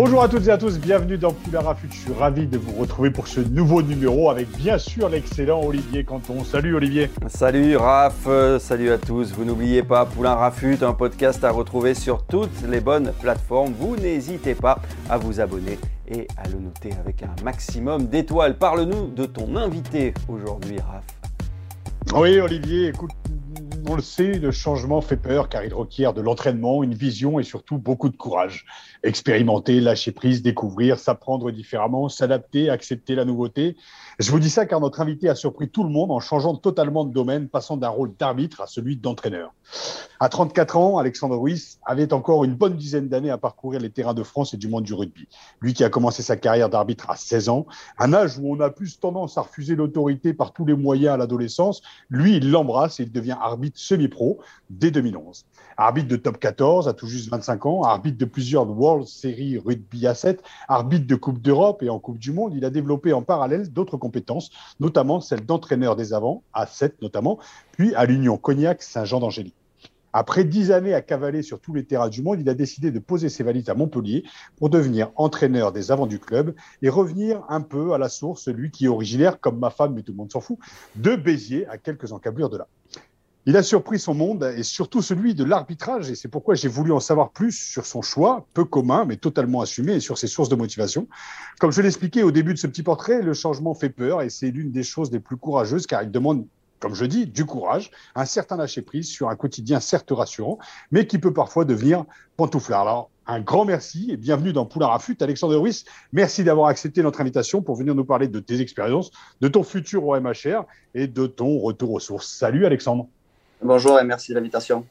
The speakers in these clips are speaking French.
Bonjour à toutes et à tous, bienvenue dans Poulain Rafut. Je suis ravi de vous retrouver pour ce nouveau numéro avec bien sûr l'excellent Olivier Canton. Salut Olivier. Salut Raph, euh, salut à tous. Vous n'oubliez pas Poulain Rafut, un podcast à retrouver sur toutes les bonnes plateformes. Vous n'hésitez pas à vous abonner et à le noter avec un maximum d'étoiles. Parle-nous de ton invité aujourd'hui, Raph. Oui Olivier, écoute, on le sait, le changement fait peur car il requiert de l'entraînement, une vision et surtout beaucoup de courage. Expérimenter, lâcher prise, découvrir, s'apprendre différemment, s'adapter, accepter la nouveauté. Je vous dis ça car notre invité a surpris tout le monde en changeant totalement de domaine, passant d'un rôle d'arbitre à celui d'entraîneur. À 34 ans, Alexandre Ruiz avait encore une bonne dizaine d'années à parcourir les terrains de France et du monde du rugby. Lui qui a commencé sa carrière d'arbitre à 16 ans, un âge où on a plus tendance à refuser l'autorité par tous les moyens à l'adolescence, lui, il l'embrasse et il devient arbitre semi-pro dès 2011. Arbitre de top 14 à tout juste 25 ans, arbitre de plusieurs World Series Rugby à 7, arbitre de Coupe d'Europe et en Coupe du Monde, il a développé en parallèle d'autres compétences, notamment celle d'entraîneur des avants, à 7 notamment, puis à l'Union Cognac Saint-Jean d'Angély. Après dix années à cavaler sur tous les terrains du monde, il a décidé de poser ses valises à Montpellier pour devenir entraîneur des avants du club et revenir un peu à la source, lui qui est originaire, comme ma femme, mais tout le monde s'en fout, de Béziers, à quelques encablures de là. Il a surpris son monde et surtout celui de l'arbitrage et c'est pourquoi j'ai voulu en savoir plus sur son choix, peu commun mais totalement assumé et sur ses sources de motivation. Comme je l'expliquais au début de ce petit portrait, le changement fait peur et c'est l'une des choses les plus courageuses car il demande comme je dis, du courage, un certain lâcher-prise sur un quotidien certes rassurant, mais qui peut parfois devenir pantouflard. Alors, un grand merci et bienvenue dans Poulain Rafut. Alexandre Ruiz, merci d'avoir accepté notre invitation pour venir nous parler de tes expériences, de ton futur au MHR et de ton retour aux sources. Salut Alexandre. Bonjour et merci de l'invitation.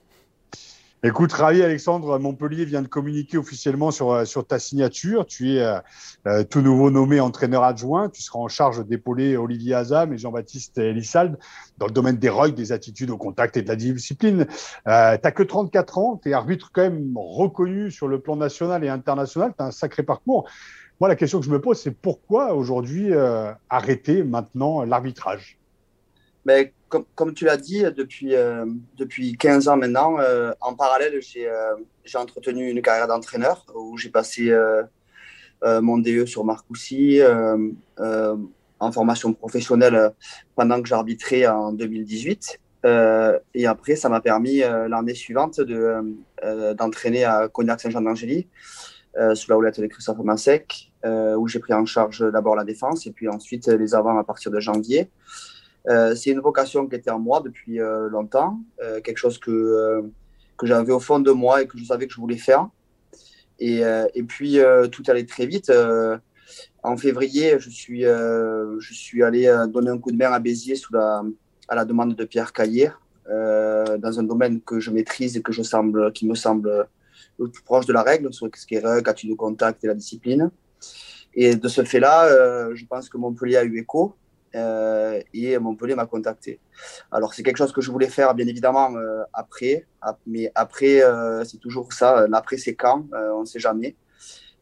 Écoute, ravi Alexandre, Montpellier vient de communiquer officiellement sur, euh, sur ta signature. Tu es euh, euh, tout nouveau nommé entraîneur adjoint. Tu seras en charge d'épauler Olivier Azam et Jean-Baptiste Elissalde dans le domaine des rugs, des attitudes au contact et de la discipline. Euh, tu que 34 ans, tu es arbitre quand même reconnu sur le plan national et international. Tu as un sacré parcours. Moi, la question que je me pose, c'est pourquoi aujourd'hui arrêter maintenant l'arbitrage? Mais comme, tu l'as dit, depuis, euh, depuis 15 ans maintenant, euh, en parallèle, j'ai euh, entretenu une carrière d'entraîneur où j'ai passé mon DE sur Marcoussis en formation professionnelle pendant que j'arbitrais en 2018. et après, ça m'a permis l'année suivante d'entraîner à Cognac-Saint-Jean-d'Angély sous la houlette de Christophe Massec, où j'ai pris en charge d'abord la défense et puis ensuite les avants à partir de janvier. Euh, c'est une vocation qui était en moi depuis euh, longtemps, euh, quelque chose que, que j'avais au fond de moi et que je savais que je voulais faire. Et, et puis, tout allait très vite. en février, je suis, je suis allé donner un coup de main à Béziers sous la, à la demande de Pierre Caillé, dans un domaine que je maîtrise et que je semble, qui me semble le plus proche de la règle, sur ce qui est règle, de contact et la discipline. Et de ce fait-là, je pense que Montpellier a eu écho. Euh, et Montpellier m'a contacté. Alors c'est quelque chose que je voulais faire bien évidemment euh, après, mais après euh, c'est toujours ça, l'après c'est quand, on ne sait jamais.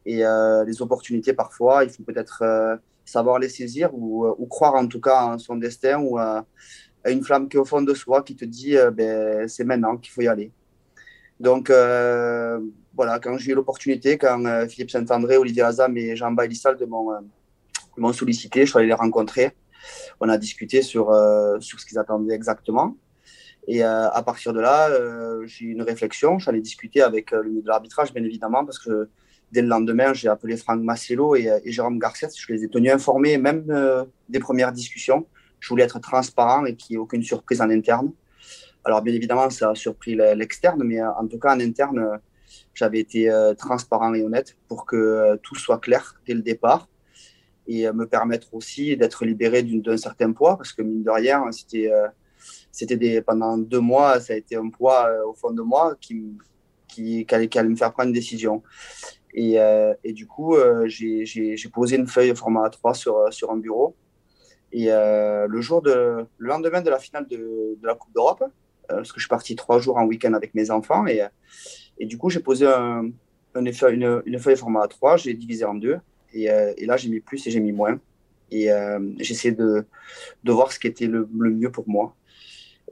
Et les opportunités parfois, il faut peut-être savoir les saisir ou, croire en tout cas en son destin ou à, une flamme qui est au fond de soi qui te dit ben, c'est maintenant qu'il faut y aller. Donc voilà, quand j'ai eu l'opportunité, quand Philippe Saint-André, Olivier Azam et Jean Bailissal m'ont sollicité, je suis allé les rencontrer on a discuté sur, euh, sur ce qu'ils attendaient exactement. Et euh, à partir de là, euh, j'ai eu une réflexion. J'allais discuter avec le ministre de l'arbitrage, bien évidemment, parce que dès le lendemain, j'ai appelé Franck Massello et, Jérôme Garcia. Je les ai tenus informés, même des premières discussions. Je voulais être transparent et qu'il n'y ait aucune surprise en interne. Alors, bien évidemment, ça a surpris l'externe, mais en tout cas, en interne, j'avais été transparent et honnête pour que tout soit clair dès le départ et me permettre aussi d'être libéré d'un certain poids, parce que mine de rien, c'était euh, c'était pendant deux mois, ça a été un poids au fond de moi qui, qui, allait, qui allait me faire prendre une décision. Et, et du coup, j'ai posé une feuille format A3 sur, sur un bureau. Et le, jour de, le lendemain de la finale de, de la Coupe d'Europe, parce que je suis parti trois jours en week-end avec mes enfants, et, et du coup, j'ai posé un, une, feuille, une feuille format A3, j'ai divisé en deux. Et, et là, j'ai mis plus et j'ai mis moins. Et euh, j'essaie de, de voir ce qui était le, mieux pour moi.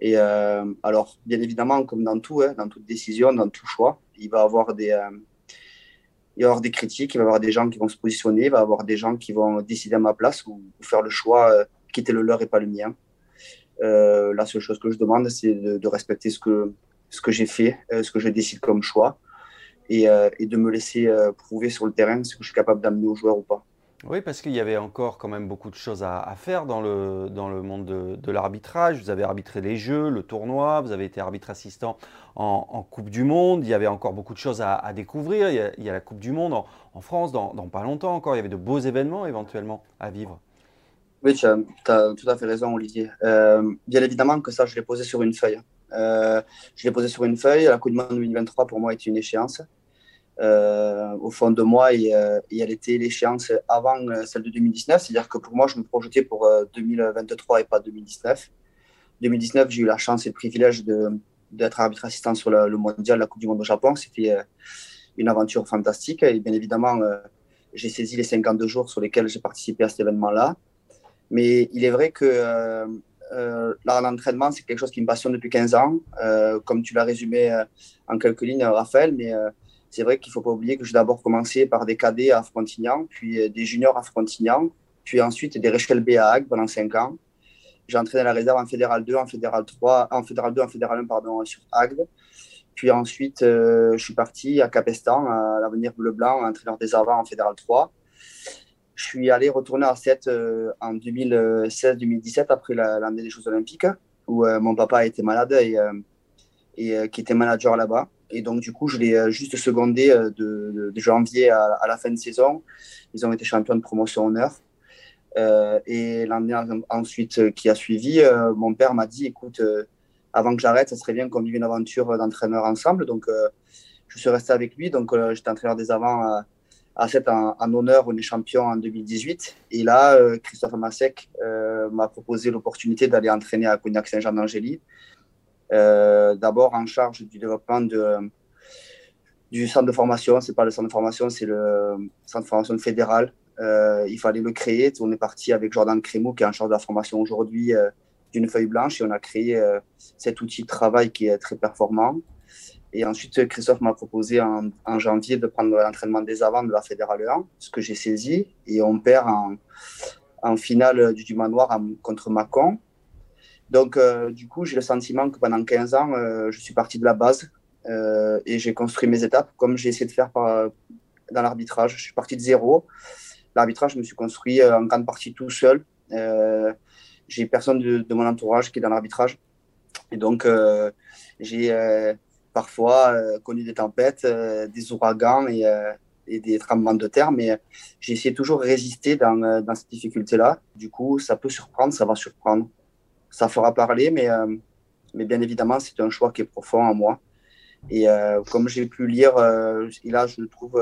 Et euh, alors, bien évidemment, comme dans tout, hein, dans toute décision, dans tout choix, il va y avoir des, euh, avoir des critiques, il va y avoir des gens qui vont se positionner, il va y avoir des gens qui vont décider à ma place ou, faire le choix qui était le leur et pas le mien. la seule chose que je demande, c'est de, de, respecter ce que, ce que j'ai fait, ce que je décide comme choix, et, et de me laisser prouver sur le terrain ce que je suis capable d'amener aux joueurs ou pas. Oui, parce qu'il y avait encore quand même beaucoup de choses à, faire dans le, dans le monde de, l'arbitrage. Vous avez arbitré les jeux, le tournoi, vous avez été arbitre assistant en, Coupe du Monde. Il y avait encore beaucoup de choses à, découvrir. Il y, a, la Coupe du Monde en, France dans, pas longtemps encore. Il y avait de beaux événements éventuellement à vivre. Oui, tu as, tout à fait raison, Olivier. Euh, bien évidemment que ça, je l'ai posé sur une feuille. Euh, je l'ai posé sur une feuille. La Coupe du Monde 2023, pour moi, est une échéance. Euh, au fond de moi euh, et, elle était l'échéance avant euh, celle de 2019. C'est-à-dire que pour moi, je me projetais pour 2023 et pas 2019. 2019, j'ai eu la chance et le privilège d'être arbitre assistant sur le, mondial, la Coupe du Monde au Japon. C'était une aventure fantastique. Et bien évidemment, j'ai saisi les 52 jours sur lesquels j'ai participé à cet événement-là. Mais il est vrai que euh, l'art d'entraînement, c'est quelque chose qui me passionne depuis 15 ans. comme tu l'as résumé en quelques lignes, Raphaël, mais c'est vrai qu'il ne faut pas oublier que j'ai d'abord commencé par des cadets à Frontignan, puis euh, des juniors à Frontignan, puis ensuite des Rachel B à Hague pendant 5 ans. J'ai entraîné la réserve en Fédéral 2, en Fédéral 3, en Fédéral 2, en Fédéral 1, pardon, sur Agde. Puis ensuite, euh, je suis parti à Capestan, à l'avenir bleu-blanc, entraîneur des avants en Fédéral 3. Je suis allé retourner à 7 euh, en 2016-2017 après l'année des Jeux Olympiques, où mon papa été malade et, et qui était manager là-bas. Et donc, du coup, je l'ai euh, juste secondé euh, de, janvier à, la fin de saison. Ils ont été champions de promotion honneur. Euh, et l'année ensuite qui a suivi, mon père m'a dit écoute, avant que j'arrête, ça serait bien qu'on vive une aventure d'entraîneur ensemble. Donc, je suis resté avec lui. Donc, j'étais entraîneur des avants à 7 en, honneur. On est champion en 2018. Et là, Christophe Masek m'a proposé l'opportunité d'aller entraîner à Cognac-Saint-Jean d'Angély. Euh, d'abord en charge du développement de, du centre de formation. Ce n'est pas le centre de formation, c'est le centre de formation fédéral. Euh, il fallait le créer. On est parti avec Jordan Crémou, qui est en charge de la formation aujourd'hui euh, d'une feuille blanche, et on a créé cet outil de travail qui est très performant. Et ensuite, Christophe m'a proposé en, janvier de prendre l'entraînement des avants de la Fédérale 1, ce que j'ai saisi. Et on perd en, finale du, manoir contre Macon. Donc, euh, du coup, j'ai le sentiment que pendant 15 ans, euh, je suis parti de la base euh, et j'ai construit mes étapes comme j'ai essayé de faire dans l'arbitrage. Je suis parti de zéro. L'arbitrage, je me suis construit en grande partie tout seul. j'ai personne de, mon entourage qui est dans l'arbitrage. Et donc, j'ai parfois connu des tempêtes, des ouragans et, et, des tremblements de terre, mais j'ai essayé toujours de résister dans, dans cette difficulté-là. Du coup, ça peut surprendre, ça va surprendre ça fera parler, mais, euh, mais bien évidemment, c'est un choix qui est profond en moi. Et euh, comme j'ai pu lire, euh, là, je le trouve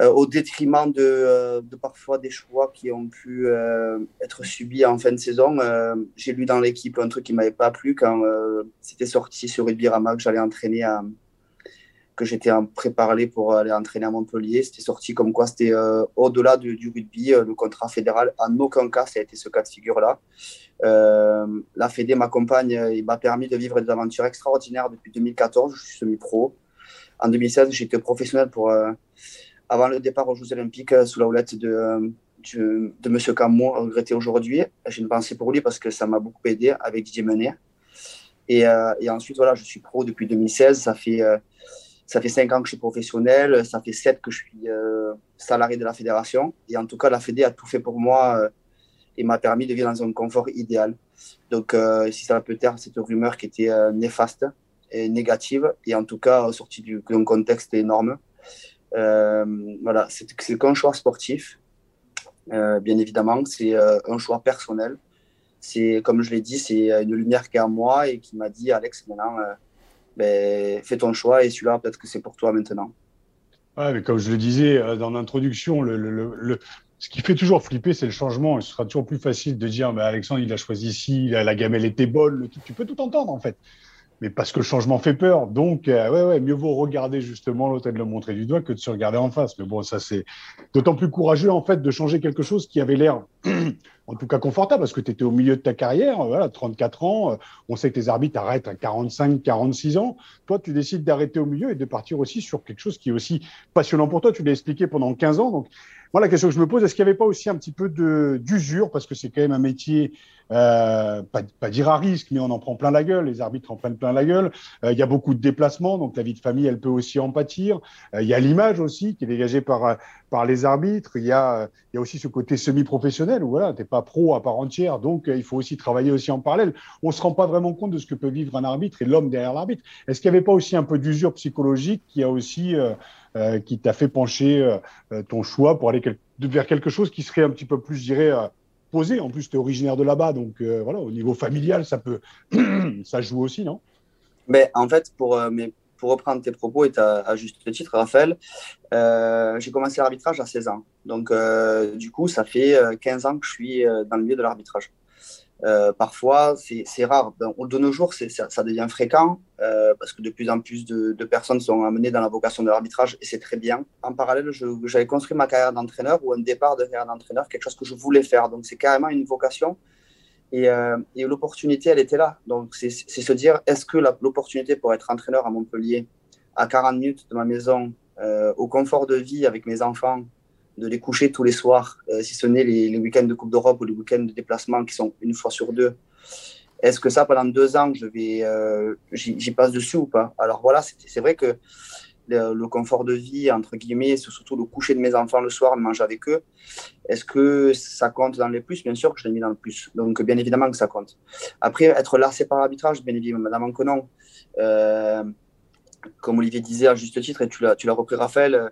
au détriment de, de, parfois des choix qui ont pu être subis en fin de saison. j'ai lu dans l'équipe un truc qui m'avait pas plu quand c'était sorti sur Rugby Rama que j'allais entraîner à, que j'étais préparé pour aller entraîner à Montpellier. C'était sorti comme quoi c'était euh, au-delà du, rugby, euh, le contrat fédéral. En aucun cas, ça a été ce cas de figure-là. Euh, la Fédé m'accompagne, il m'a permis de vivre des aventures extraordinaires depuis 2014. Je suis semi-pro. En 2016, j'étais professionnel pour, avant le départ aux Jeux Olympiques sous la houlette de, de, de M. Camot, regretté aujourd'hui. J'ai une pensée pour lui parce que ça m'a beaucoup aidé avec Didier Menet. Et, et, ensuite, voilà, je suis pro depuis 2016. Ça fait ça fait cinq ans que je suis professionnel, ça fait sept que je suis euh, salarié de la fédération. Et en tout cas, la Fédé a tout fait pour moi euh, et m'a permis de vivre dans un confort idéal. Donc, euh, si ça peut taire cette rumeur qui était néfaste et négative, et en tout cas sortie d'un contexte énorme. Voilà, c'est qu'un choix sportif, bien évidemment, c'est un choix personnel. c'est comme je l'ai dit, c'est une lumière qui est à moi et qui m'a dit Alex, maintenant, ben, fais ton choix et celui-là, peut-être que c'est pour toi maintenant. Ouais, mais comme je le disais dans l'introduction, ce qui fait toujours flipper, c'est le changement. Ce sera toujours plus facile de dire, bah, Alexandre, il a choisi ici, la gamelle était bonne, tu peux tout entendre en fait mais parce que le changement fait peur. Donc, euh, ouais, ouais, mieux vaut regarder justement l'autre et de le montrer du doigt que de se regarder en face. Mais bon, ça, c'est d'autant plus courageux, en fait, de changer quelque chose qui avait l'air, en tout cas, confortable, parce que tu étais au milieu de ta carrière, voilà, 34 ans. Euh, on sait que les arbitres arrêtent à 45, 46 ans. Toi, tu décides d'arrêter au milieu et de partir aussi sur quelque chose qui est aussi passionnant pour toi. Tu l'as expliqué pendant 15 ans. Donc, moi, la question que je me pose, est-ce qu'il n'y avait pas aussi un petit peu d'usure, parce que c'est quand même un métier, euh, pas, pas, dire à risque, mais on en prend plein la gueule, les arbitres en prennent plein la gueule. Euh, il y a beaucoup de déplacements, donc la vie de famille, elle peut aussi en pâtir. Euh, il y a l'image aussi qui est dégagée par, par les arbitres. Il y a, y a aussi ce côté semi-professionnel où voilà, t'es pas pro à part entière, donc il faut aussi travailler aussi en parallèle. On se rend pas vraiment compte de ce que peut vivre un arbitre et l'homme derrière l'arbitre. Est-ce qu'il n'y avait pas aussi un peu d'usure psychologique qui a aussi euh, qui t'a fait pencher euh, euh, ton choix pour aller vers quelque chose qui serait un petit peu plus, je dirais, posé. En plus, tu es originaire de là-bas, donc voilà, au niveau familial, ça peut, ça joue aussi, non? Mais en fait, pour, pour reprendre tes propos et à juste titre, Raphaël, j'ai commencé l'arbitrage à 16 ans. Donc, du coup, ça fait 15 ans que je suis dans le milieu de l'arbitrage. Euh, parfois, c'est rare. Ben, de nos jours, ça, devient fréquent euh, parce que de plus en plus de, personnes sont amenées dans la vocation de l'arbitrage et c'est très bien. En parallèle, j'avais construit ma carrière d'entraîneur ou un départ de carrière d'entraîneur, quelque chose que je voulais faire. Donc, c'est carrément une vocation et, euh, l'opportunité, elle était là. Donc, c'est se dire est-ce que l'opportunité pour être entraîneur à Montpellier, à 40 minutes de ma maison, au confort de vie avec mes enfants, de les coucher tous les soirs, euh, si ce n'est les, week-ends de Coupe d'Europe ou les week-ends de déplacement qui sont une fois sur deux. Est-ce que ça, pendant deux ans, je vais, euh, j'y passe dessus ou pas? Alors voilà, c'est vrai que le, confort de vie, entre guillemets, c'est surtout le coucher de mes enfants le soir, manger avec eux. Est-ce que ça compte dans les plus? Bien sûr que je l'ai mis dans le plus. Donc, bien évidemment que ça compte. Après, être lassé par l'arbitrage, bien évidemment que non. Euh, comme Olivier disait à juste titre, et tu l'as repris, Raphaël,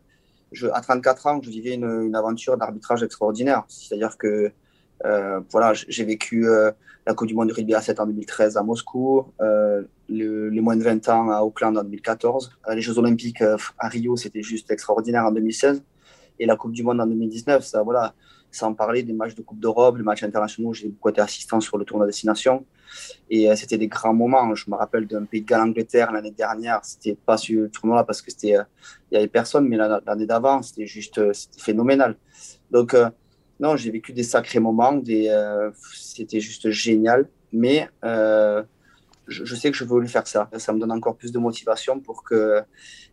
à 34 ans, je vivais une, aventure d'arbitrage extraordinaire. C'est-à-dire que euh, voilà, j'ai vécu euh, la Coupe du Monde de rugby à 7 en 2013 à Moscou, euh, le, les moins de 20 ans à Auckland en 2014, euh, les Jeux Olympiques à Rio, c'était juste extraordinaire en 2016, et la Coupe du Monde en 2019, ça, voilà, sans parler des matchs de Coupe d'Europe, les matchs internationaux, j'ai beaucoup été assistant sur le tournoi destination. Et euh, c'était des grands moments. Je me rappelle d'un pays de Galles Angleterre l'année dernière. C'était pas sur le tournoi parce que c'était, euh, il y avait personne, mais l'année d'avant, c'était juste, euh, phénoménal. Donc, non, j'ai vécu des sacrés moments. Des, c'était juste génial. Mais je, je, sais que je veux lui faire ça. Ça me donne encore plus de motivation pour que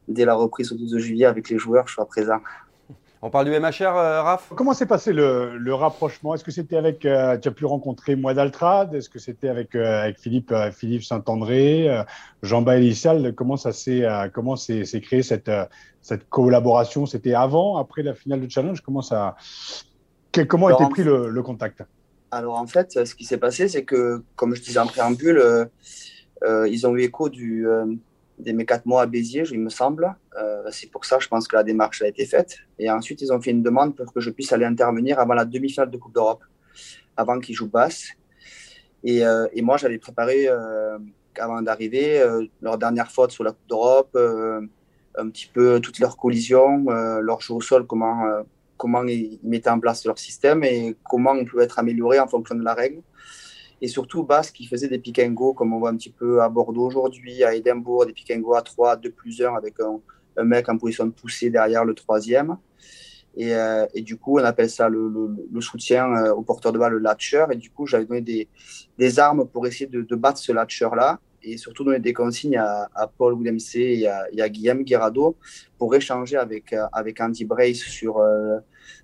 dès la reprise au 12 juillet avec les joueurs, je sois présent. On parle du MHR, euh, Raph? Comment s'est passé le, le rapprochement? Est-ce que c'était avec, euh, tu as pu rencontrer Moi d'Altrad Est-ce que c'était avec, euh, avec Philippe, euh, Philippe Saint-André, Jean-Baptiste Comment ça s'est, comment s'est, créé cette, cette collaboration? C'était avant, après la finale de challenge? Comment ça, comment a été pris le, le, contact? Alors en fait, ce qui s'est passé, c'est que, comme je disais en préambule, ils ont eu écho du des mes quatre mois à Béziers, il me semble. Euh, c'est pour ça, je pense que la démarche a été faite. Et ensuite, ils ont fait une demande pour que je puisse aller intervenir avant la demi-finale de Coupe d'Europe, avant qu'ils jouent basse. Et, euh, moi, j'avais préparé, euh, avant d'arriver, leur dernière faute sur la Coupe d'Europe, un petit peu toutes leurs collisions, leur jeu au sol, comment, comment ils mettaient en place leur système et comment on pouvait être amélioré en fonction de la règle et surtout Basse qui faisait des pick and go comme on voit un petit peu à Bordeaux aujourd'hui, à Édimbourg, des pick and go à 3, 2 plus 1 avec un, mec en position de pousser derrière le troisième. Et, euh, et, du coup, on appelle ça le, soutien euh, au porteur de balle, le latcher. Et du coup, j'avais donné des, armes pour essayer de, battre ce latcher-là et surtout donner des consignes à, Paul Willemc et et à Guillaume Guirado pour échanger avec, euh, Andy Brace sur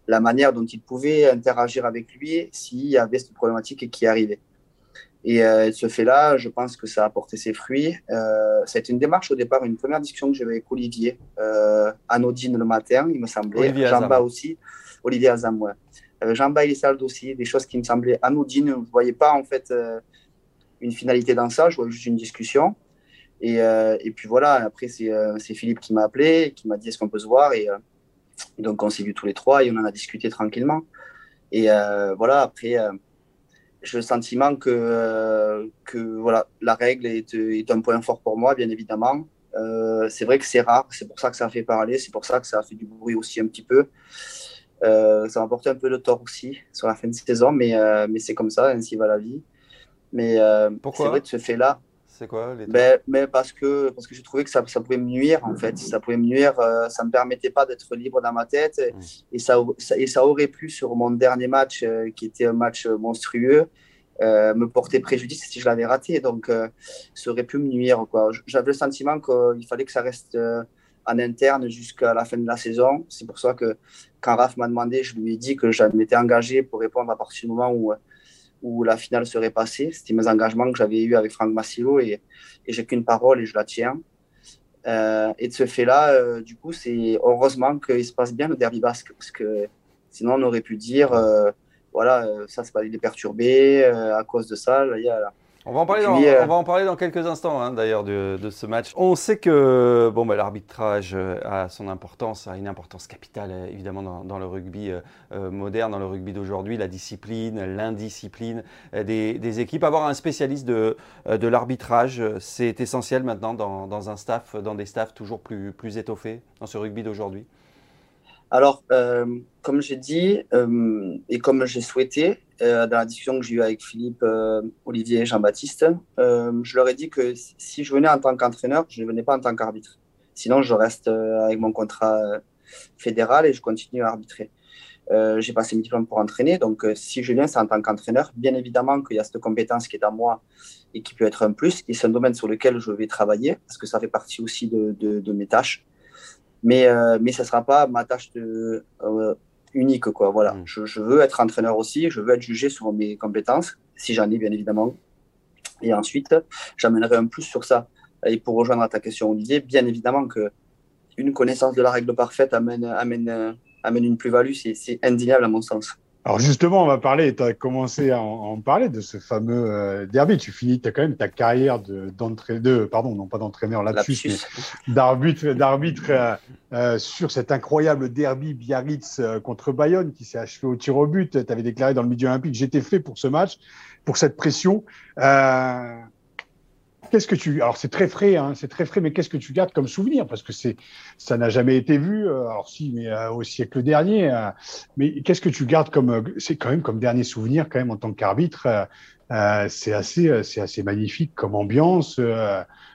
la manière dont il pouvait interagir avec lui s'il y avait cette problématique qui arrivait. Et euh, ce fait-là, je pense que ça a apporté ses fruits. Euh, ça a été une démarche au départ, une première discussion que j'avais avec Olivier, euh, anodine le matin, il me semblait. Jean-Ba aussi, Olivier Azam, ouais. Euh, Jean-Ba et Salles aussi, des choses qui me semblaient anodines. Je ne voyais pas en fait euh, une finalité dans ça, je voyais juste une discussion. Et, euh, et puis voilà, après c'est Philippe qui m'a appelé, qui m'a dit est-ce qu'on peut se voir? Et, donc on s'est vus tous les trois et on en a discuté tranquillement. Et voilà, après j'ai le sentiment que, euh, que voilà, la règle est, est, un point fort pour moi, bien évidemment. Euh, c'est vrai que c'est rare, c'est pour ça que ça a fait parler, c'est pour ça que ça a fait du bruit aussi un petit peu. Euh, ça m'a porté un peu de tort aussi sur la fin de saison, mais, euh, mais c'est comme ça, ainsi va la vie. Mais euh, c'est vrai de ce fait-là. C'est quoi les ben, mais parce que parce que je trouvais que ça, ça pouvait me nuire en fait. Ça pouvait me nuire. Euh, ça me permettait pas d'être libre dans ma tête mmh. et, ça, ça, et ça aurait pu sur mon dernier match euh, qui était un match monstrueux euh, me porter préjudice si je l'avais raté. Donc ça aurait pu me nuire quoi. J'avais le sentiment qu'il fallait que ça reste en interne jusqu'à la fin de la saison. C'est pour ça que quand Raph m'a demandé, je lui ai dit que je m'étais engagé pour répondre à partir du moment où où la finale serait passée. C'était mes engagements que j'avais eus avec Franck Massilo et, j'ai qu'une parole et je la tiens. Euh, et de ce fait-là, euh, du coup, c'est heureusement qu'il se passe bien le derby basque parce que sinon on aurait pu dire, euh, voilà, ça c'est pas il perturbé à cause de ça. Là, on va en parler, dans, on va en parler dans quelques instants hein, d'ailleurs de, de, ce match. On sait que bon, bah, l'arbitrage a son importance, a une importance capitale évidemment dans, dans le rugby euh, moderne, dans le rugby d'aujourd'hui, la discipline, l'indiscipline des, des, équipes. Avoir un spécialiste de, de l'arbitrage, c'est essentiel maintenant dans, dans, un staff, dans des staffs toujours plus, plus étoffés dans ce rugby d'aujourd'hui? Alors, euh, comme j'ai dit euh, et comme j'ai souhaité euh, dans la discussion que j'ai eue avec Philippe, euh, Olivier et Jean-Baptiste, euh, je leur ai dit que si je venais en tant qu'entraîneur, je ne venais pas en tant qu'arbitre. Sinon, je reste avec mon contrat fédéral et je continue à arbitrer. j'ai passé mes diplômes pour entraîner, donc si je viens, c'est en tant qu'entraîneur. Bien évidemment qu'il y a cette compétence qui est à moi et qui peut être un plus, et c'est un domaine sur lequel je vais travailler parce que ça fait partie aussi de, de, mes tâches mais mais ça sera pas ma tâche de, unique quoi. Voilà. Mm. je, je, veux être entraîneur aussi je veux être jugé sur mes compétences si j'en ai bien évidemment. Et ensuite j'amènerai un plus sur ça. Et pour rejoindre ta question Olivier bien évidemment que une connaissance de la règle parfaite amène amène amène une plus-value c'est indéniable à mon sens alors justement, on va parler, tu as commencé à en, en, parler de ce fameux euh, derby. Tu finis, tu as quand même ta carrière d'entraîneur, de, de, pardon, non pas d'entraîneur là-dessus, mais d'arbitre, d'arbitre euh, euh, sur cet incroyable derby Biarritz contre Bayonne qui s'est achevé au tir au but. Tu avais déclaré dans le milieu olympique, j'étais fait pour ce match, pour cette pression. Qu'est-ce que tu alors c'est très frais hein, c'est très frais mais qu'est-ce que tu gardes comme souvenir? Parce que c'est ça n'a jamais été vu euh, alors si mais euh, au siècle dernier euh, mais qu'est-ce que tu gardes comme c'est quand même comme dernier souvenir quand même en tant qu'arbitre c'est assez c'est assez magnifique comme ambiance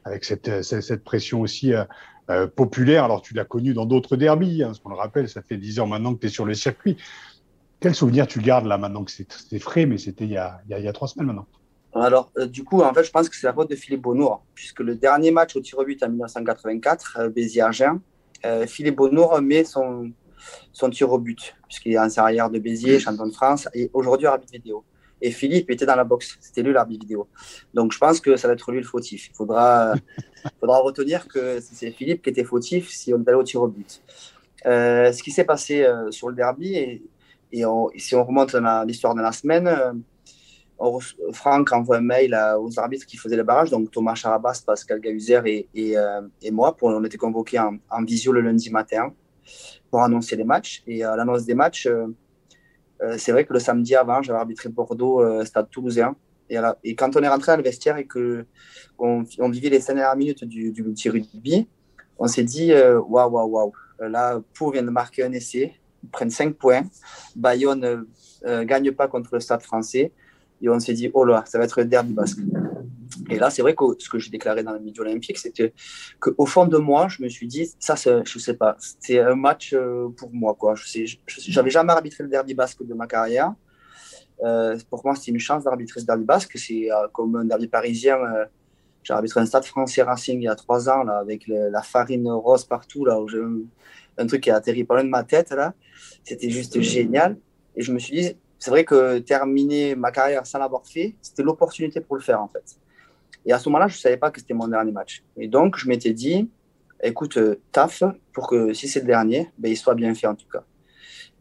avec cette, cette pression aussi populaire. Alors tu l'as connu dans d'autres derbies hein, parce qu'on le rappelle ça fait dix ans maintenant que tu es sur le circuit. Quel souvenir tu gardes là maintenant que c'est frais mais c'était il il y a trois semaines maintenant? Alors, euh, du coup, en fait, je pense que c'est la faute de Philippe Bonnour, puisque le dernier match au tir au but en 1984, euh, Béziers-Argent, euh, Philippe Bonnour met son, son tir au but, puisqu'il est ancien arrière de Béziers, champion de France, et aujourd'hui arbitre vidéo. Et Philippe était dans la boxe, c'était lui l'arbitre vidéo. Donc, je pense que ça va être lui le fautif. Il faudra, faudra retenir que c'est Philippe qui était fautif si on est allé au tir au but. Euh, ce qui s'est passé sur le derby, et, et, on, et si on remonte à l'histoire de la semaine, Franck envoie un mail aux arbitres qui faisaient le barrage, donc Thomas Charabas, Pascal et, euh, et, moi. On était convoqués en, visio le lundi matin pour annoncer les matchs. Et à l'annonce des matchs, euh, euh, c'est vrai que le samedi avant, j'avais arbitré Bordeaux, euh, Stade Toulousain. Et, quand on est rentré dans le vestiaire et que on, vivait les cinq dernières minutes du, du petit rugby, on s'est dit waouh, waouh, waouh. Là, Pau vient de marquer un essai, ils prennent 5 points. Bayonne ne gagne pas contre le Stade français. Et on s'est dit, oh là, ça va être le derby basque. Et là, c'est vrai que ce que j'ai déclaré dans le Midi Olympique, c'était qu'au fond de moi, je me suis dit, ça, je sais pas, c'est un match euh, pour moi. quoi. Je n'avais jamais arbitré le derby basque de ma carrière. Euh, pour moi, c'était une chance d'arbitrer ce derby basque. C'est euh, comme un derby parisien. J'ai arbitré un stade français Racing il y a trois ans, là, avec la farine rose partout, là, où un, un, truc qui a atterri par loin de ma tête. là. C'était juste génial. Et je me suis dit, c'est vrai que terminer ma carrière sans l'avoir fait, c'était l'opportunité pour le faire en fait. Et à ce moment-là, je ne savais pas que c'était mon dernier match. Et donc, je m'étais dit, écoute, euh, taf, pour que si c'est le dernier, ben, il soit bien fait en tout cas.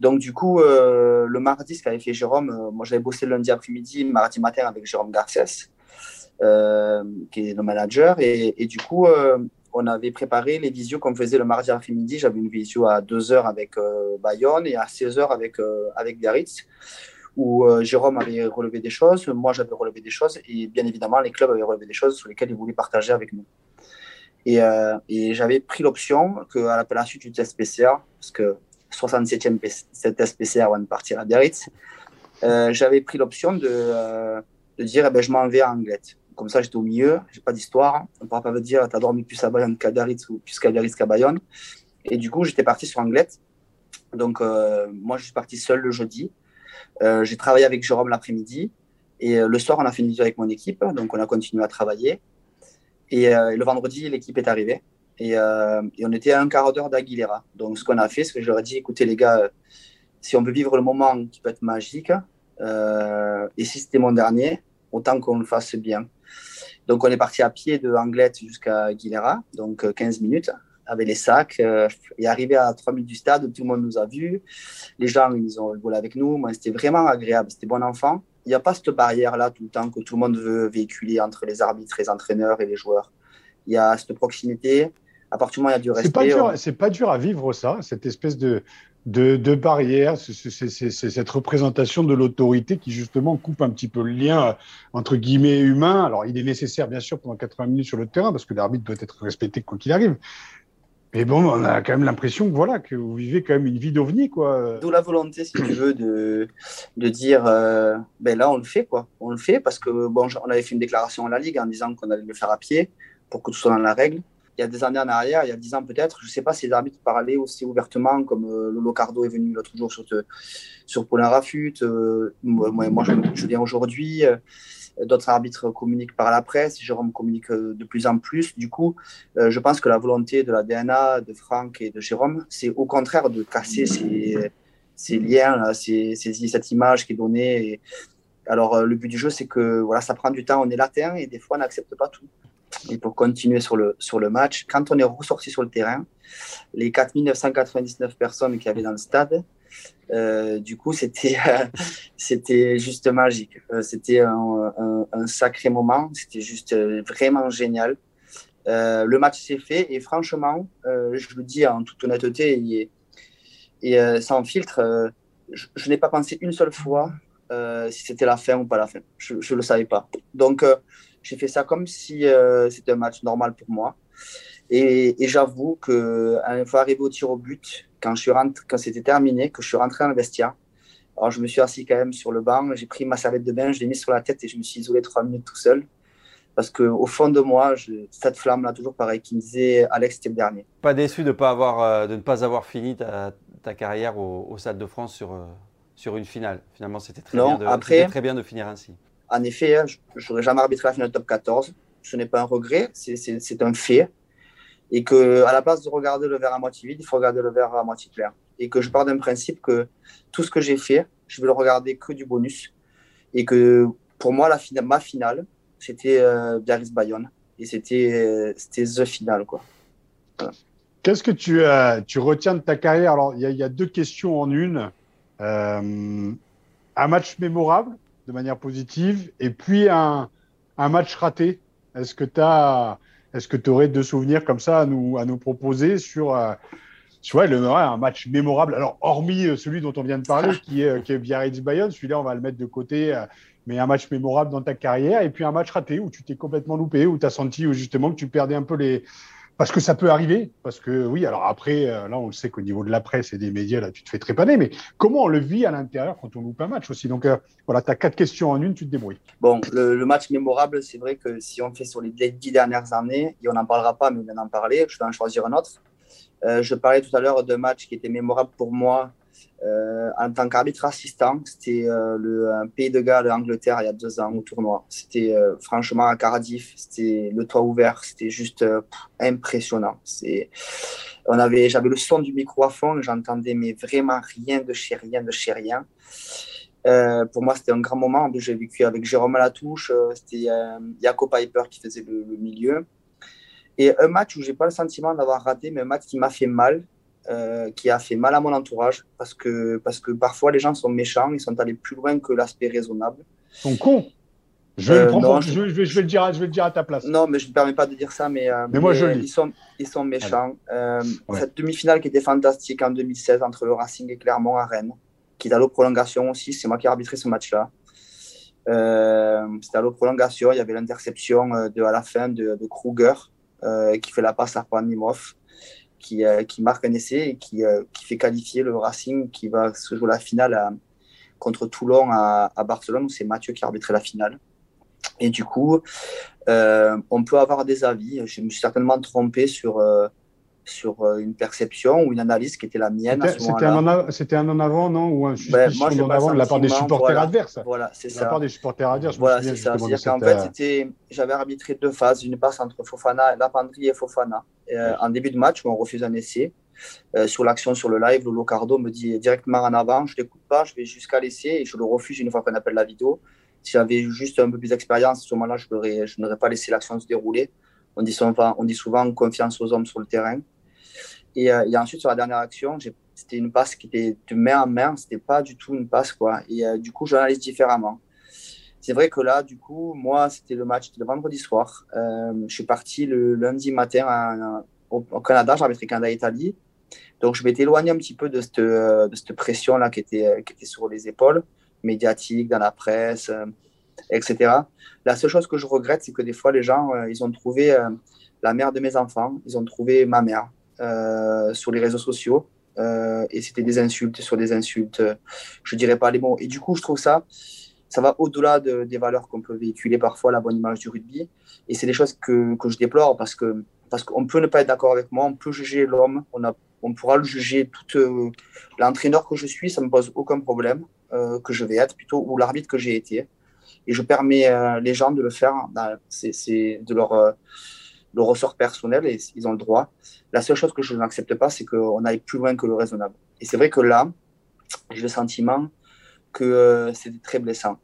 Donc, du coup, euh, le mardi, ce qu'avait fait Jérôme, euh, moi j'avais bossé lundi après-midi, mardi matin avec Jérôme Garcès, qui est le manager. Et, du coup, on avait préparé les visios qu'on faisait le mardi après-midi. J'avais une visio à 2h avec Bayonne et à 16h avec, avec où Jérôme avait relevé des choses, moi j'avais relevé des choses, et bien évidemment, les clubs avaient relevé des choses sur lesquelles ils voulaient partager avec nous. Et, et j'avais pris l'option qu'à la suite du test PCR, parce que 67e test PCR avant de partir à Biarritz, j'avais pris l'option de, de dire eh ben, je m'en vais à Anglette. Comme ça, j'étais au milieu, j'ai pas d'histoire. On ne pourra pas me dire, tu as dormi plus à Bayonne qu'à Biarritz ou plus qu'à Biarritz qu'à Bayonne. Et du coup, j'étais parti sur Anglette. Donc, euh, moi, je suis parti seul le jeudi. Euh, j'ai travaillé avec Jérôme l'après-midi. Et euh, le soir, on a fait une visite avec mon équipe. Donc, on a continué à travailler. Et, le vendredi, l'équipe est arrivée. Et, et, on était à un quart d'heure d'Aguilera. Donc, ce qu'on a fait, c'est que je leur ai dit écoutez, les gars, si on veut vivre le moment qui peut être magique, et si c'était mon dernier, autant qu'on le fasse bien. Donc, on est parti à pied de Anglette jusqu'à Aguilera, donc 15 minutes avec les sacs euh, et arrivé à 3 minutes du stade, tout le monde nous a vus. Les gens, ils ont volé avec nous. Moi, c'était vraiment agréable. C'était bon enfant. Il n'y a pas cette barrière-là tout le temps que tout le monde veut véhiculer entre les arbitres, les entraîneurs et les joueurs. Il y a cette proximité. À partir du moment où il y a du respect. C'est pas, pas, dur à vivre ça, cette espèce de, de, de barrière, c'est cette représentation de l'autorité qui justement coupe un petit peu le lien entre guillemets humain. Alors il est nécessaire bien sûr pendant 80 minutes sur le terrain parce que l'arbitre doit être respecté quoi qu'il arrive. Mais bon, on a quand même l'impression que voilà que vous vivez quand même une vie d'ovni, quoi. D'où la volonté, si tu veux, de, de dire, euh, ben là, on le fait, quoi. On le fait parce que bon, on avait fait une déclaration à la Ligue en disant qu'on allait le faire à pied pour que tout soit dans la règle. Il y a des années en arrière, il y a dix ans peut-être, je ne sais pas si les arbitres parlaient aussi ouvertement, comme euh, Lolo Cardo est venu l'autre jour sur, sur Paulin Rafut. Euh, moi, moi, je, je viens aujourd'hui. D'autres arbitres communiquent par la presse, Jérôme communique euh, de plus en plus. Du coup, euh, je pense que la volonté de la DNA, de Franck et de Jérôme, c'est au contraire de casser ces, liens, cette image qui est donnée. alors, euh, le but du jeu, c'est que voilà, ça prend du temps, on est latin et des fois, on n'accepte pas tout. Et pour continuer sur le, match, quand on est ressorti sur le terrain, les 4999 personnes qui avaient dans le stade, euh, du coup, c'était c'était juste magique. Euh, c'était un, sacré moment. C'était juste euh, vraiment génial. le match s'est fait et franchement, je le dis en toute honnêteté et, sans filtre, je, n'ai pas pensé une seule fois si c'était la fin ou pas la fin. Je ne le savais pas. Donc, j'ai fait ça comme si c'était un match normal pour moi. Et, et j'avoue qu'une fois arrivé au tir au but, quand, je suis quand c'était terminé, que je suis rentré dans le vestiaire, alors je me suis assis quand même sur le banc, j'ai pris ma serviette de bain, je l'ai mis sur la tête et je me suis isolé trois minutes tout seul. Parce qu'au fond de moi, cette flamme-là, toujours pareil, qui me disait Alex, c'était le dernier. Pas déçu de, pas avoir, euh, de ne pas avoir fini ta, ta carrière au, Stade de France sur, euh, sur une finale. Finalement, c'était très, bien de, après, très bien de finir ainsi. En effet, hein, je n'aurais jamais arbitré la finale top 14. Ce n'est pas un regret, c'est un fait et que à la place de regarder le verre à moitié vide, il faut regarder le verre à moitié clair. Et que je pars d'un principe que tout ce que j'ai fait, je vais le regarder que du bonus. Et que pour moi, ma finale, c'était euh, Bayonne. Et c'était c'était the finale. quoi. Qu'est-ce que tu, euh, tu retiens de ta carrière? Alors, il y, y, a deux questions en une. Euh, un match mémorable, de manière positive, et puis un, un match raté. Est-ce que tu as est-ce que tu aurais deux souvenirs comme ça à nous, proposer sur, euh, le, un match mémorable? Alors, hormis euh, celui dont on vient de parler, qui est, euh, qui est Biarritz-Bayonne, celui-là, on va le mettre de côté, mais un match mémorable dans ta carrière, et puis un match raté où tu t'es complètement loupé, où tu as senti justement que tu perdais un peu les, parce que ça peut arriver, parce que oui, alors après, euh, là, on le sait qu'au niveau de la presse et des médias, là, tu te fais trépaner, mais comment on le vit à l'intérieur quand on loupe un match aussi? Donc euh, voilà, tu as quatre questions en une, tu te débrouilles. Bon, le, match mémorable, c'est vrai que si on fait sur les dix dernières années, et on n'en parlera pas, mais on d'en parler, je vais en choisir un autre. Euh, je parlais tout à l'heure d'un match qui était mémorable pour moi euh, en tant qu'arbitre assistant, c'était euh, le Pays de Galles, Angleterre, il y a deux ans au tournoi. C'était euh, franchement à Cardiff, c'était le toit ouvert, c'était juste impressionnant. On avait, j'avais le son du micro à fond, j'entendais mais vraiment rien de chez rien de chez rien. pour moi, c'était un grand moment. J'ai vécu avec Jérôme à la touche, c'était Jacob Piper qui faisait le, le, milieu. Et un match où j'ai pas le sentiment d'avoir raté, mais un match qui m'a fait mal, euh, qui a fait mal à mon entourage parce que, parce que parfois les gens sont méchants, ils sont allés plus loin que l'aspect raisonnable. Ils sont cons. Je vais, euh, je, vais, je, vais, le dire, je vais le dire à ta place. Non, mais je ne me permets pas de dire ça, mais, euh, mais, moi je ils, sont, ils sont méchants. Cette demi-finale qui était fantastique en 2016 entre le Racing et Clermont à Rennes, qui est allé aux prolongations aussi. C'est moi qui ai arbitré ce match-là. Euh, C'était à l'eau prolongation. Il y avait l'interception euh, à la fin de, de Kruger euh, qui fait la passe à Juan qui, euh, qui marque un essai et qui, euh, qui, fait qualifier le Racing qui va se jouer la finale contre Toulon à, à Barcelone où c'est Mathieu qui a arbitré la finale. Et du coup, euh, on peut avoir des avis. Je me suis certainement trompé sur, sur euh, une perception ou une analyse qui était la mienne. C'était un, en avant, non Ou un ben, moi, en avant de la part des supporters voilà, adverses Voilà, c'est ça. De la part des supporters adverses. Voilà, c'est ça. C'est-à-dire qu'en fait, euh, j'avais arbitré deux phases, une passe entre Fofana, Lapandri et Fofana. Et, euh, en début de match, on refuse un essai, euh, sur l'action sur le live, Lolo Cardo me dit directement en avant, je ne l'écoute pas, je vais jusqu'à l'essai et je le refuse une fois qu'on appelle la vidéo. Si j'avais juste un peu plus d'expérience, à ce moment-là, je n'aurais pas laissé l'action se dérouler. On dit, souvent, on dit souvent confiance aux hommes sur le terrain. Et, euh, et, ensuite, sur la dernière action, c'était une passe qui était de main en main. C'était pas du tout une passe, quoi. Et euh, du coup, j'analyse différemment. C'est vrai que là, du coup, moi, c'était le match le vendredi soir. Euh, je suis parti le lundi matin à, au, au, Canada. J'ai arbitré Canada-Italie. Donc, je m'étais éloigné un petit peu de cette, pression-là qui était, sur les épaules, médiatique, dans la presse, etc. La seule chose que je regrette, c'est que des fois, les gens, ils ont trouvé la mère de mes enfants, ils ont trouvé ma mère. Euh, sur les réseaux sociaux. Euh, et c'était des insultes sur des insultes. je dirais pas les mots. Et du coup, je trouve ça, ça va au-delà de, des valeurs qu'on peut véhiculer parfois, la bonne image du rugby. Et c'est des choses que, que je déplore parce que parce qu'on peut ne pas être d'accord avec moi, on peut juger l'homme, on, on pourra le juger tout. Euh, L'entraîneur que je suis, ça me pose aucun problème euh, que je vais être plutôt, ou l'arbitre que j'ai été. Et je permets euh, les gens de le faire, c'est de leur le ressort personnel et ils ont le droit. La seule chose que je n'accepte pas, c'est qu'on aille plus loin que le raisonnable. Et c'est vrai que là, j'ai le sentiment que euh, c'était très blessant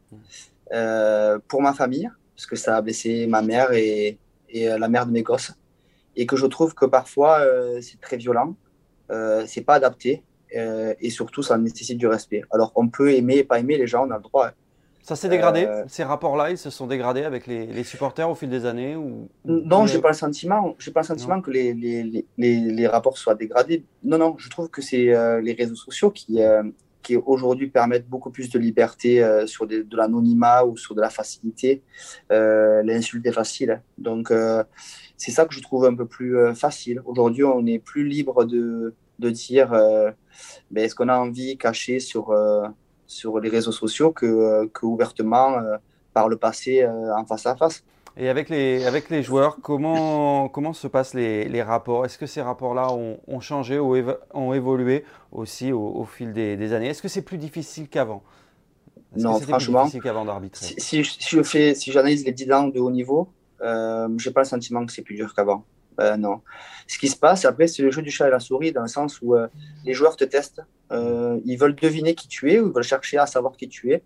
euh, pour ma famille, parce que ça a blessé ma mère et, et euh, la mère de mes gosses, et que je trouve que parfois euh, c'est très violent, euh, c'est pas adapté, et surtout ça nécessite du respect. Alors on peut aimer et pas aimer les gens, on a le droit. Ça s'est dégradé euh... Ces rapports-là, ils se sont dégradés avec les, les, supporters au fil des années ou... Non, j'ai pas le sentiment. Pas le sentiment non. que les, les, les, rapports soient dégradés. Non, non, je trouve que c'est euh, les réseaux sociaux qui, euh, qui aujourd'hui permettent beaucoup plus de liberté euh, sur des, de l'anonymat ou sur de la facilité. Euh, l'insulte est facile. Donc, euh, c'est ça que je trouve un peu plus facile. Aujourd'hui, on est plus libre de, de dire ben, est-ce qu'on a envie caché sur sur les réseaux sociaux que, que ouvertement euh, par le passé euh, en face à face. Et avec les, avec les joueurs, comment, comment se passent les, les rapports? Est-ce que ces rapports-là ont, ont, changé ou évo ont évolué aussi au, au fil des, des années? Est-ce que c'est plus difficile qu'avant? Non, franchement, plus qu'avant d'arbitrer? si, si, si, je fais, si j'analyse les 10 ans de haut niveau, euh, je n'ai pas le sentiment que c'est plus dur qu'avant. Euh, non. Ce qui se passe, après, c'est le jeu du chat et la souris, dans le sens où euh, les joueurs te testent. Euh, ils veulent deviner qui tu es, ou ils veulent chercher à savoir qui tu es,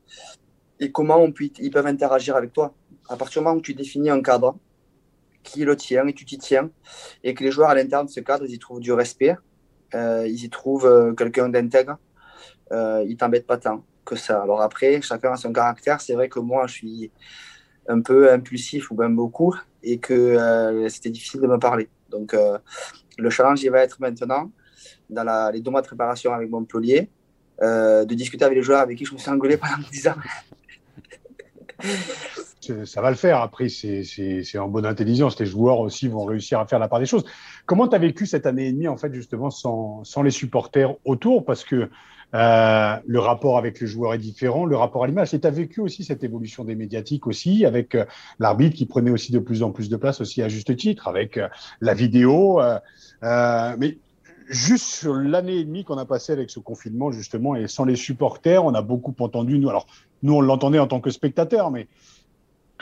et comment on peut, ils peuvent interagir avec toi. À partir du moment où tu définis un cadre, qui le tien, et tu t'y tiens, et que les joueurs à l'intérieur de ce cadre, ils y trouvent du respect, ils y trouvent quelqu'un d'intègre, ils t'embêtent pas tant que ça. Alors après, chacun a son caractère. C'est vrai que moi, je suis un peu impulsif ou même beaucoup et que euh, c'était difficile de me parler. Donc euh, le challenge il va être maintenant dans les deux mois de préparation avec Montpellier euh, de discuter avec les joueurs avec qui je me suis engueulé pendant 10 ans. ça va le faire. Après, c'est en bonne intelligence. Les joueurs aussi vont réussir à faire la part des choses. Comment tu as vécu cette année et demie, en fait, justement, sans, sans les supporters autour? Parce que euh, le rapport avec les joueurs est différent, le rapport à l'image. Et tu as vécu aussi cette évolution des médiatiques aussi, avec euh, l'arbitre qui prenait aussi de plus en plus de place aussi à juste titre, avec euh, la vidéo. Mais juste sur l'année et demie qu'on a passé avec ce confinement, justement, et sans les supporters, on a beaucoup entendu, nous, alors nous, on l'entendait en tant que spectateur, mais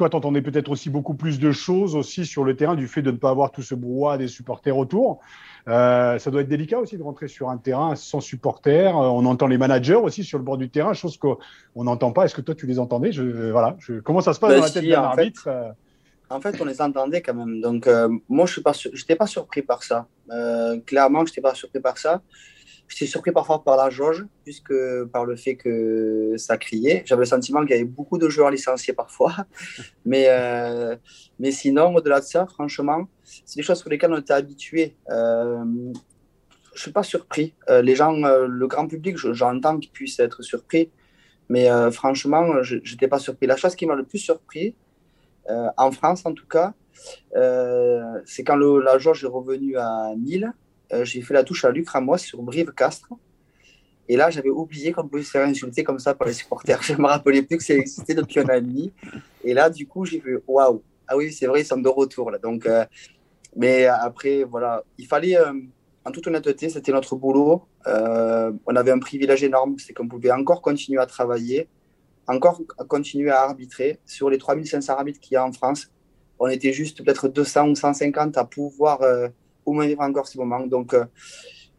toi, tu entendais peut-être aussi beaucoup plus de choses aussi sur le terrain du fait de ne pas avoir tout ce brouhaha des supporters autour. Euh, ça doit être délicat aussi de rentrer sur un terrain sans supporters. Euh, on entend les managers aussi sur le bord du terrain, chose qu'on n'entend pas. Est-ce que toi, tu les entendais? Je, voilà. Je, comment ça se passe ben dans la tête si, d'un arbitre fait, euh, En fait, on les entendait quand même. Donc, euh, moi, je n'étais pas, pas surpris par ça. Euh, clairement, je n'étais pas surpris par ça. J'étais surpris parfois par la jauge, puisque par le fait que ça criait. J'avais le sentiment qu'il y avait beaucoup de joueurs licenciés parfois. Mais, euh, mais sinon, au-delà de ça, franchement, c'est des choses sur lesquelles on était habitué. Euh, je suis pas surpris. Euh, les gens, euh, le grand public, j'entends qu'ils puissent être surpris, mais franchement, je n'étais pas surpris. La chose qui m'a le plus surpris, en France en tout cas, c'est quand le, la jauge est revenue à 1000, j'ai fait la touche à Luc Ramos sur Brive-Castres. Et là, j'avais oublié qu'on pouvait se faire insulter comme ça par les supporters. Je ne me rappelais plus que ça existait depuis un an et demi. Et là, du coup, j'ai fait waouh. Ah oui, c'est vrai, ils sont de retour là. Donc, mais après, voilà, il fallait en toute honnêteté, c'était notre boulot. Euh, on avait un privilège énorme, c'est qu'on pouvait encore continuer à travailler, encore continuer à arbitrer. Sur les 3500 arbitres qu'il y a en France, on était juste peut-être 200 ou 150 à pouvoir euh, au moins vivre encore ces moments. Donc, euh,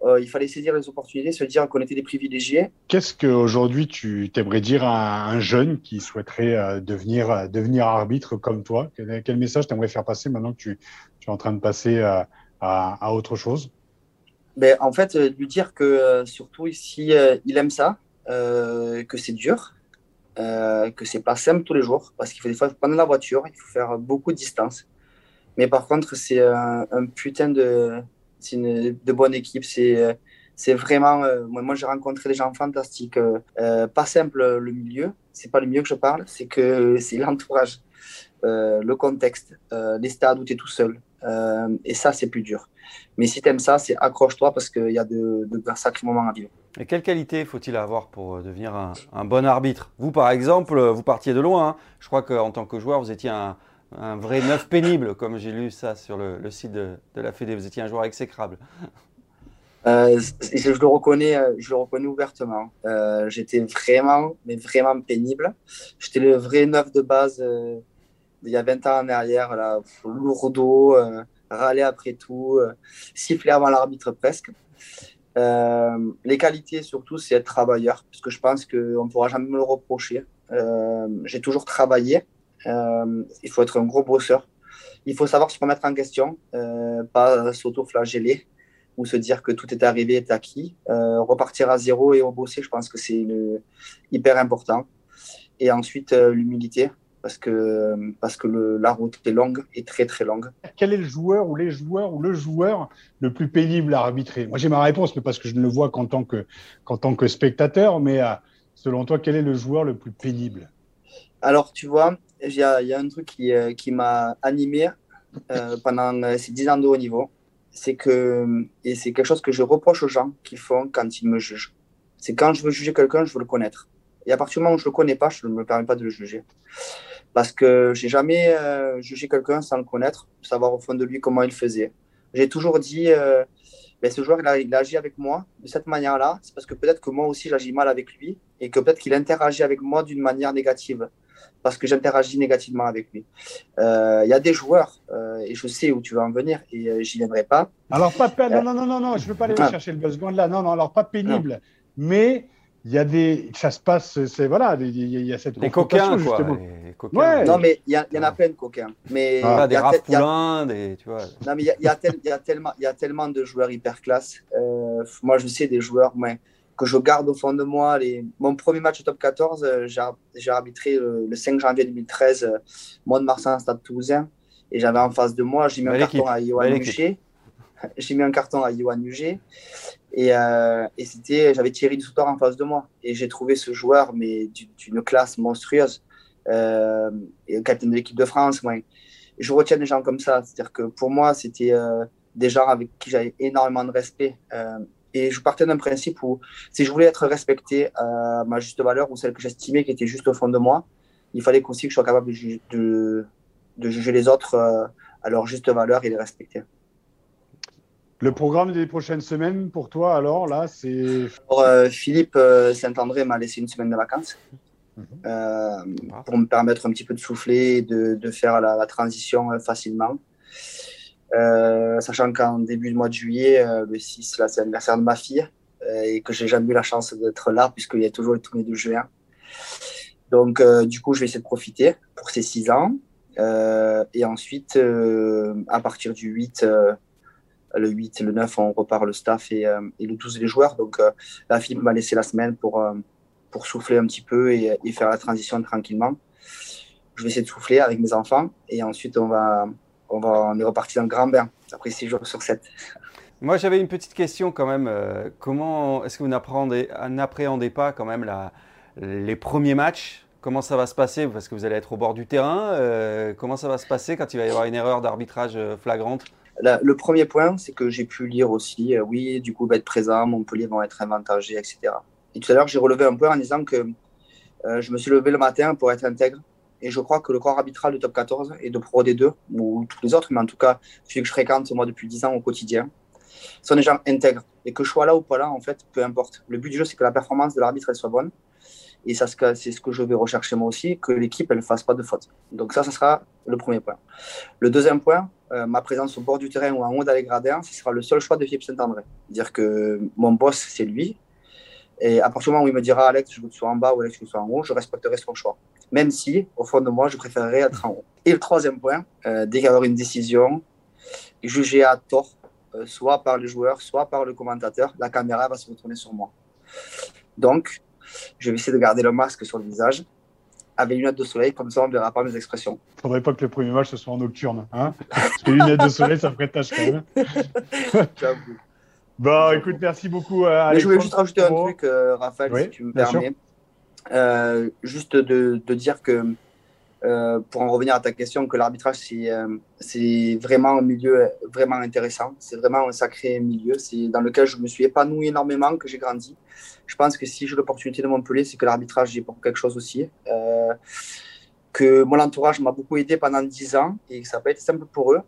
euh, il fallait saisir les opportunités, se dire qu'on était des privilégiés. Qu'est-ce qu'aujourd'hui tu t'aimerais dire à un jeune qui souhaiterait devenir, devenir arbitre comme toi? Quel, message tu aimerais faire passer maintenant que tu, tu, es en train de passer à, à autre chose? Ben, en fait, euh, lui dire que euh, surtout ici, euh, il aime ça, que c'est dur, que c'est pas simple tous les jours, parce qu'il faut des fois prendre la voiture, il faut faire beaucoup de distance. Mais par contre, c'est un, putain de, une, de bonne équipe. C'est vraiment. moi, j'ai rencontré des gens fantastiques. pas simple le milieu, c'est pas le milieu que je parle, c'est que c'est l'entourage, le contexte, les stades où tu es tout seul. et ça, c'est plus dur. Mais si tu aimes ça, c'est accroche-toi parce qu'il y a de, de, sacrés moments à vivre. Et quelle qualité faut-il avoir pour euh, devenir un, bon arbitre? Vous, par exemple, euh, vous partiez de loin. Hein. Je crois qu'en tant que joueur, vous étiez un, vrai neuf pénible, comme j'ai lu ça sur le, site de, la Fédé. Vous étiez un joueur exécrable. Euh, je le reconnais, je le reconnais ouvertement. j'étais vraiment, mais vraiment pénible. J'étais le vrai neuf de base il y a 20 ans en arrière, là, lourdeau, râler après tout, euh, siffler avant l'arbitre presque. Euh, les qualités surtout, c'est être travailleur, parce que je pense qu'on ne pourra jamais me le reprocher. Euh, j'ai toujours travaillé. Il faut être un gros bosseur. Il faut savoir se remettre en question, pas s'auto-flageller ou se dire que tout est arrivé, est acquis. repartir à zéro et rebosser, je pense que c'est hyper important. Et ensuite, l'humilité parce que, parce que la route est longue et très très longue. Quel est le joueur ou les joueurs ou le joueur le plus pénible à arbitrer? Moi j'ai ma réponse, mais parce que je ne le vois qu'en tant que, tant que spectateur, mais euh, selon toi, quel est le joueur le plus pénible? Alors tu vois, il y a, un truc qui, euh, qui m'a animé euh, pendant ces dix ans de haut niveau, c'est que, et c'est quelque chose que je reproche aux gens qui font quand ils me jugent. C'est quand je veux juger quelqu'un, je veux le connaître. Et à partir du moment où je ne le connais pas, je ne me permets pas de le juger parce que j'ai jamais euh, jugé quelqu'un sans le connaître, savoir au fond de lui comment il faisait. J'ai toujours dit, euh, ben, ce joueur, il a, il avec moi de cette manière-là, c'est parce que peut-être que moi aussi j'agis mal avec lui et que peut-être qu'il interagit avec moi d'une manière négative parce que j'interagis négativement avec lui. Euh, il y a des joueurs, et je sais où tu vas en venir, et j'y viendrai pas. Alors, pas, non, non, non, non, non, je ne veux pas aller ah. chercher le besoin là. Non, non, alors pas pénible, mais il y a des ça se passe c'est voilà il y, a cette des coquins quoi coquins. non mais il y, y, en a plein de coquins mais ah, des Raph Poulain des tu vois non mais il y, a, tellement il y a tellement de joueurs hyper classe euh, moi je sais des joueurs ouais, que je garde au fond de moi les mon premier match top 14 euh, j'ai arbitré le, 5 janvier 2013 euh, Mont de Marsan Stade Toulousain et j'avais en face de moi j'ai mis un carton à Yoann Huger j'ai mis un carton à Yoann Huger et, euh, et c'était, j'avais Thierry Dessoutor en face de moi. Et j'ai trouvé ce joueur, mais d'une classe monstrueuse. Euh, et capitaine de l'équipe de France. Moi. Je retiens des gens comme ça. C'est-à-dire que pour moi, c'était euh, des gens avec qui j'avais énormément de respect. Euh, et je partais d'un principe où si je voulais être respecté à ma juste valeur ou celle que j'estimais qui était juste au fond de moi, il fallait aussi que je sois capable de, de, de juger les autres euh, à leur juste valeur et les respecter. Le programme des prochaines semaines pour toi, alors, là, c'est. Euh, Philippe euh, Saint-André m'a laissé une semaine de vacances mhm. euh, pour me permettre un petit peu de souffler et de, de faire la, transition facilement. Sachant qu'en début de mois de juillet, le 6, là, c'est l'anniversaire de ma fille et que j'ai jamais eu la chance d'être là puisqu'il y a toujours le tournée de juin. Donc, du coup, je vais essayer de profiter pour ces 6 ans. et ensuite, à partir du 8, le 8 et le 9, on repart le staff et, euh, et le 12 les joueurs. Donc euh, la Philippe m'a laissé la semaine pour, euh, pour souffler un petit peu et, faire la transition tranquillement. Je vais essayer de souffler avec mes enfants et ensuite on va on, va, on est reparti dans le grand bain après 6 jours sur 7. Moi, j'avais une petite question quand même. Euh, comment est-ce que vous n'appréhendez pas quand même la, les premiers matchs? Comment ça va se passer? Parce que vous allez être au bord du terrain. Euh, comment ça va se passer quand il va y avoir une erreur d'arbitrage euh, flagrante? Le premier point, c'est que j'ai pu lire aussi, oui, du coup, va être présent, Montpellier vont être inventagés, etc. Et tout à l'heure, j'ai relevé un point en disant que je me suis levé le matin pour être intègre et je crois que le corps arbitral de top 14 et de Pro D2, ou tous les autres, mais en tout cas, celui que je fréquente moi depuis 10 ans au quotidien, sont des gens intègres. Et que je sois là ou pas là, en fait, peu importe. Le but du jeu, c'est que la performance de l'arbitre, elle soit bonne. Et c'est ce que je vais rechercher moi aussi, que l'équipe, elle ne fasse pas de faute. Donc ça, ça sera le premier point. Le deuxième point, euh, ma présence au bord du terrain ou en haut dans les ce sera le seul choix de Philippe Saint-André. Dire que mon boss, c'est lui. Et à partir du moment où il me dira, Alex, je veux que tu sois en bas ou Alex, je veux que tu sois en haut, je respecterai son choix. Même si, au fond de moi, je préférerais être en haut. Et le troisième point, euh, dès qu'il y aura une décision, jugée à tort, euh, soit par les joueurs, soit par le commentateur, la caméra va se retourner sur moi. Donc, je vais essayer de garder le masque sur le visage avec une lunettes de soleil, comme ça on ne verra pas mes expressions. Il ne faudrait pas que le premier match ce soit en nocturne. Hein Parce que les lunettes de soleil, ça ferait tâche quand même. Bon, écoute, merci beaucoup. Euh, je voulais juste rajouter un truc, euh, Raphaël, si tu me permets. Euh, juste de, de, dire que, euh, pour en revenir à ta question, que l'arbitrage, c'est c'est vraiment un milieu vraiment intéressant. C'est vraiment un sacré milieu. C'est dans lequel je me suis épanoui énormément, que j'ai grandi. Je pense que si j'ai l'opportunité de Montpellier, c'est que l'arbitrage, j'ai pour quelque chose aussi. que mon entourage m'a beaucoup aidé pendant 10 ans et que ça n'a pas été simple pour eux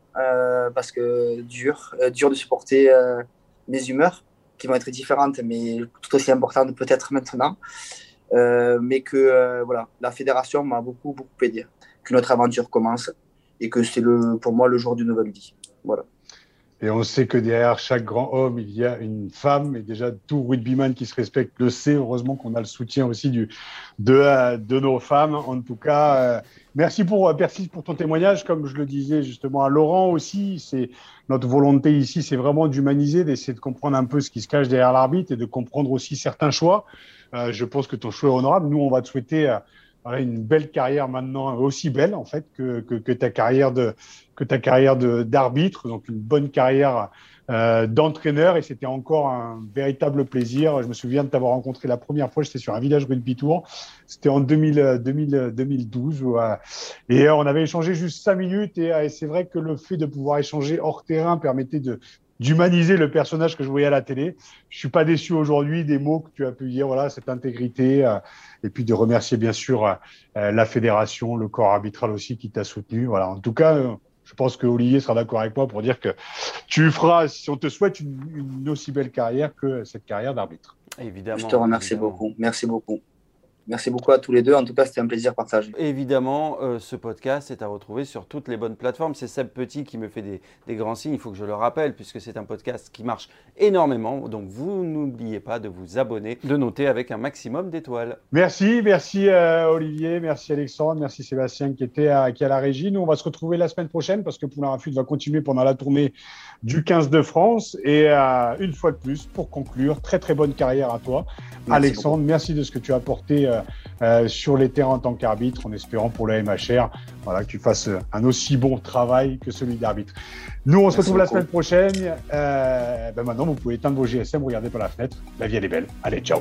parce que dur, dur de supporter mes humeurs qui vont être différentes, mais tout aussi importantes peut-être maintenant. Euh, mais que euh, voilà, la fédération m'a beaucoup, beaucoup aidé. Que notre aventure commence et que c'est le, pour moi le jour d'une nouvelle vie. Voilà. Et on sait que derrière chaque grand homme, il y a une femme. Et déjà, tout rugbyman qui se respecte le sait. Heureusement qu'on a le soutien aussi de nos femmes. En tout cas, euh, merci, pour, merci pour ton témoignage. Comme je le disais justement à Laurent aussi, c'est notre volonté ici, c'est vraiment d'humaniser, d'essayer de comprendre un peu ce qui se cache derrière l'arbitre et de comprendre aussi certains choix. Euh, je pense que ton choix est honorable. Nous, on va te souhaiter euh, une belle carrière maintenant, aussi belle en fait que, que, que ta carrière de que ta carrière d'arbitre, donc une bonne carrière euh, d'entraîneur et c'était encore un véritable plaisir. Je me souviens de t'avoir rencontré la première fois, j'étais sur un village rugby tour, c'était en 2000, 2000, 2012 où, euh, et on avait échangé juste cinq minutes et, et c'est vrai que le fait de pouvoir échanger hors terrain permettait d'humaniser le personnage que je voyais à la télé. Je suis pas déçu aujourd'hui des mots que tu as pu dire, voilà, cette intégrité, euh, et puis de remercier bien sûr euh, la fédération, le corps arbitral aussi qui t'a soutenu. Voilà, en tout cas, euh, je pense que Olivier sera d'accord avec moi pour dire que tu feras, si on te souhaite, une, une aussi belle carrière que cette carrière d'arbitre. Évidemment. Je te remercie beaucoup. Merci beaucoup. Merci beaucoup à tous les deux. En tout cas, c'était un plaisir partagé. Évidemment, euh, ce podcast est à retrouver sur toutes les bonnes plateformes. C'est Seb Petit qui me fait des, grands signes. Il faut que je le rappelle, puisque c'est un podcast qui marche énormément. Donc, vous n'oubliez pas de vous abonner, de noter avec un maximum d'étoiles. Merci, merci euh, Olivier, merci Alexandre, merci Sébastien qui était à, qui à la régie. Nous, on va se retrouver la semaine prochaine parce que Poulain Rafut va continuer pendant la tournée du 15 de France. Et euh, une fois de plus, pour conclure, très très bonne carrière à toi. Alexandre, merci de ce que tu as apporté euh, euh, sur les terrains en tant qu'arbitre, en espérant pour la MHR voilà, que tu fasses un aussi bon travail que celui d'arbitre. Nous, on se retrouve la semaine prochaine. Euh, ben maintenant, vous pouvez éteindre vos GSM, regarder par la fenêtre. La vie, elle est belle. Allez, ciao.